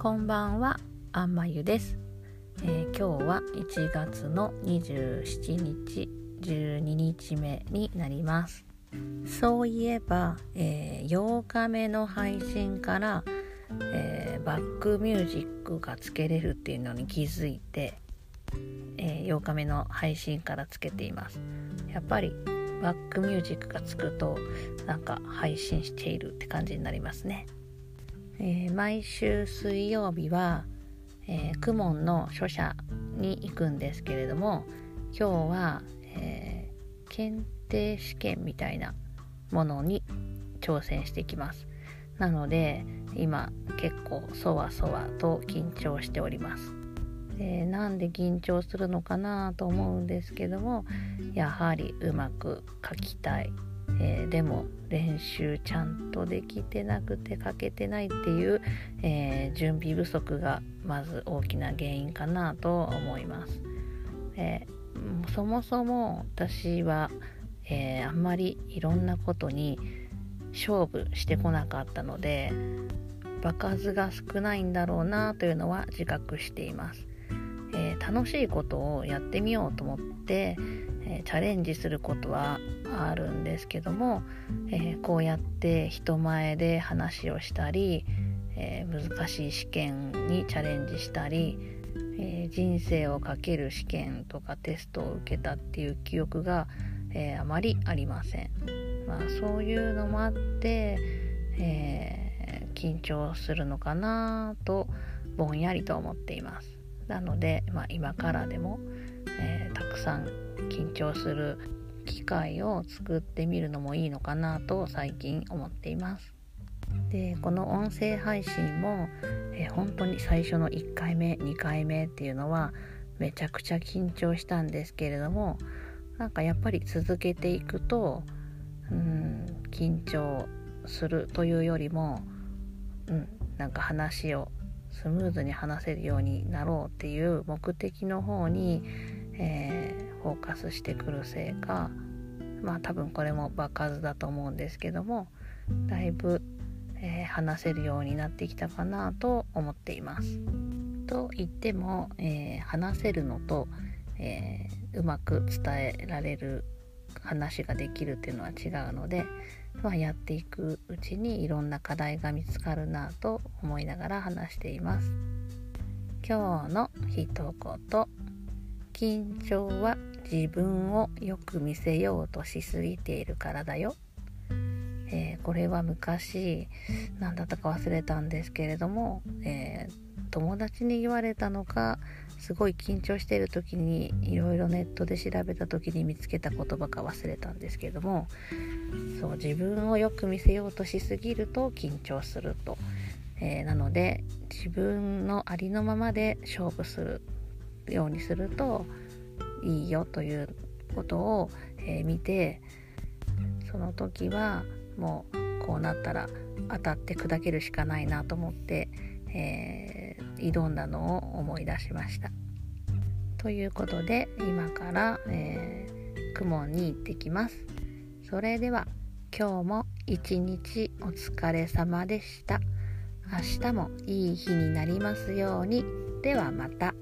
こんばんは、あんまゆです、えー、今日は1月の27日、12日目になります。そういえば、えー、8日目の配信から、えー、バックミュージックがつけれるっていうのに気づいて、え8日目の配信からつけています。やっぱりバックミュージックがつくとなんか配信しているって感じになりますね。えー、毎週水曜日は、えー、クモンの書社に行くんですけれども今日は、えー、検定試験みたいなものに挑戦してきます。なので今結構そわそわと緊張しております。でなんで緊張するのかなと思うんですけどもやはりうまく書きたい。えー、でも練習ちゃんとできてなくて書けてないっていう、えー、準備不足がまず大きな原因かなと思います。えー、そもそも私は、えあんまりいろんなことに勝負してこなかったので場数が少ないんだろうなというのは自覚しています。え楽しいことをやってみようと思って、えチャレンジすることはあるんですけども、えー、こうやって人前で話をしたり、えー、難しい試験にチャレンジしたり、えー、人生をかける試験とかテストを受けたっていう記憶が、えあまりありません。まあ、そういうのもあって、え緊張するのかなとぼんやりと思っています。なので、まあ、今からでも、えたくさん緊張する機会を作ってみるのもいいのかなと最近思っています。でこの音声配信も、えー、本当に最初の1回目2回目っていうのはめちゃくちゃ緊張したんですけれどもなんかやっぱり続けていくとうん緊張するというよりも、うん、なんか話をスムーズに話せるようになろうっていう目的の方に、えー、フォーカスしてくるせいかまあ多分これも場数だと思うんですけどもだいぶ、えー、話せるようになってきたかなと思っています。と言っても、えー、話せるのと、えうまく伝えられる話ができるっていうのは違うので、まあ、やっていくうちにいろんな課題が見つかるなと思いながら話しています。今日の一言緊張は自分をよく見せようとしすぎているからだよ。えー、これは昔何だったか忘れたんですけれども、えー、友達に言われたのかすごい緊張している時にいろいろネットで調べた時に見つけた言葉か忘れたんですけれどもそう自分をよく見せようとしすぎると緊張すると、えー、なので自分のありのままで勝負するようにするといいよということを、えー、見てその時はもうこうなったら当たって砕けるしかないなと思って、えー、挑んだのを思い出しました。ということで今から、えー、雲に行ってきます。それでは今日も一日お疲れ様でした。明日もいい日になりますように。ではまた。